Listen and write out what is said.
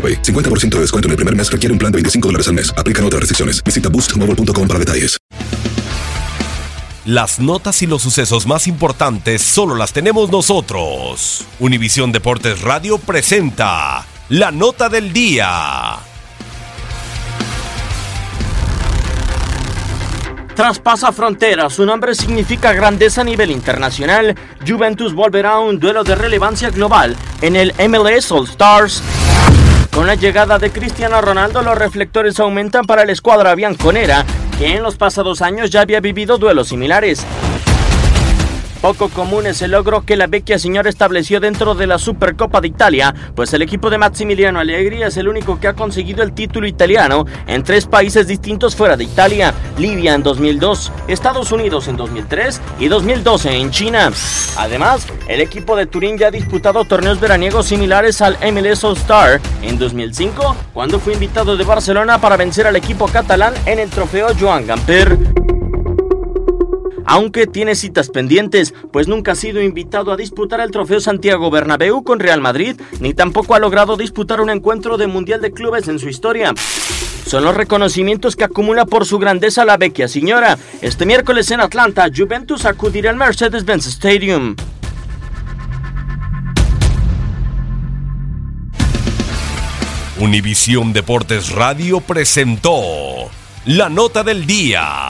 AroPay. 50% de descuento en el primer mes requiere un plan de 25 dólares al mes. Aplican otras restricciones. Visita boostmobile.com para detalles. Las notas y los sucesos más importantes solo las tenemos nosotros. Univisión Deportes Radio presenta la nota del día. Traspasa fronteras, su nombre significa grandeza a nivel internacional. Juventus volverá a un duelo de relevancia global en el MLS All Stars. Con la llegada de Cristiano Ronaldo, los reflectores aumentan para la escuadra bianconera, que en los pasados años ya había vivido duelos similares. Poco común es el logro que la vecchia señora estableció dentro de la Supercopa de Italia, pues el equipo de Maximiliano Allegri es el único que ha conseguido el título italiano en tres países distintos fuera de Italia, Libia en 2002, Estados Unidos en 2003 y 2012 en China. Además, el equipo de Turín ya ha disputado torneos veraniegos similares al MLS All Star en 2005, cuando fue invitado de Barcelona para vencer al equipo catalán en el trofeo Joan Gamper aunque tiene citas pendientes, pues nunca ha sido invitado a disputar el Trofeo Santiago Bernabéu con Real Madrid, ni tampoco ha logrado disputar un encuentro de Mundial de Clubes en su historia. Son los reconocimientos que acumula por su grandeza la vecchia señora. Este miércoles en Atlanta, Juventus acudirá al Mercedes-Benz Stadium. Univisión Deportes Radio presentó la nota del día.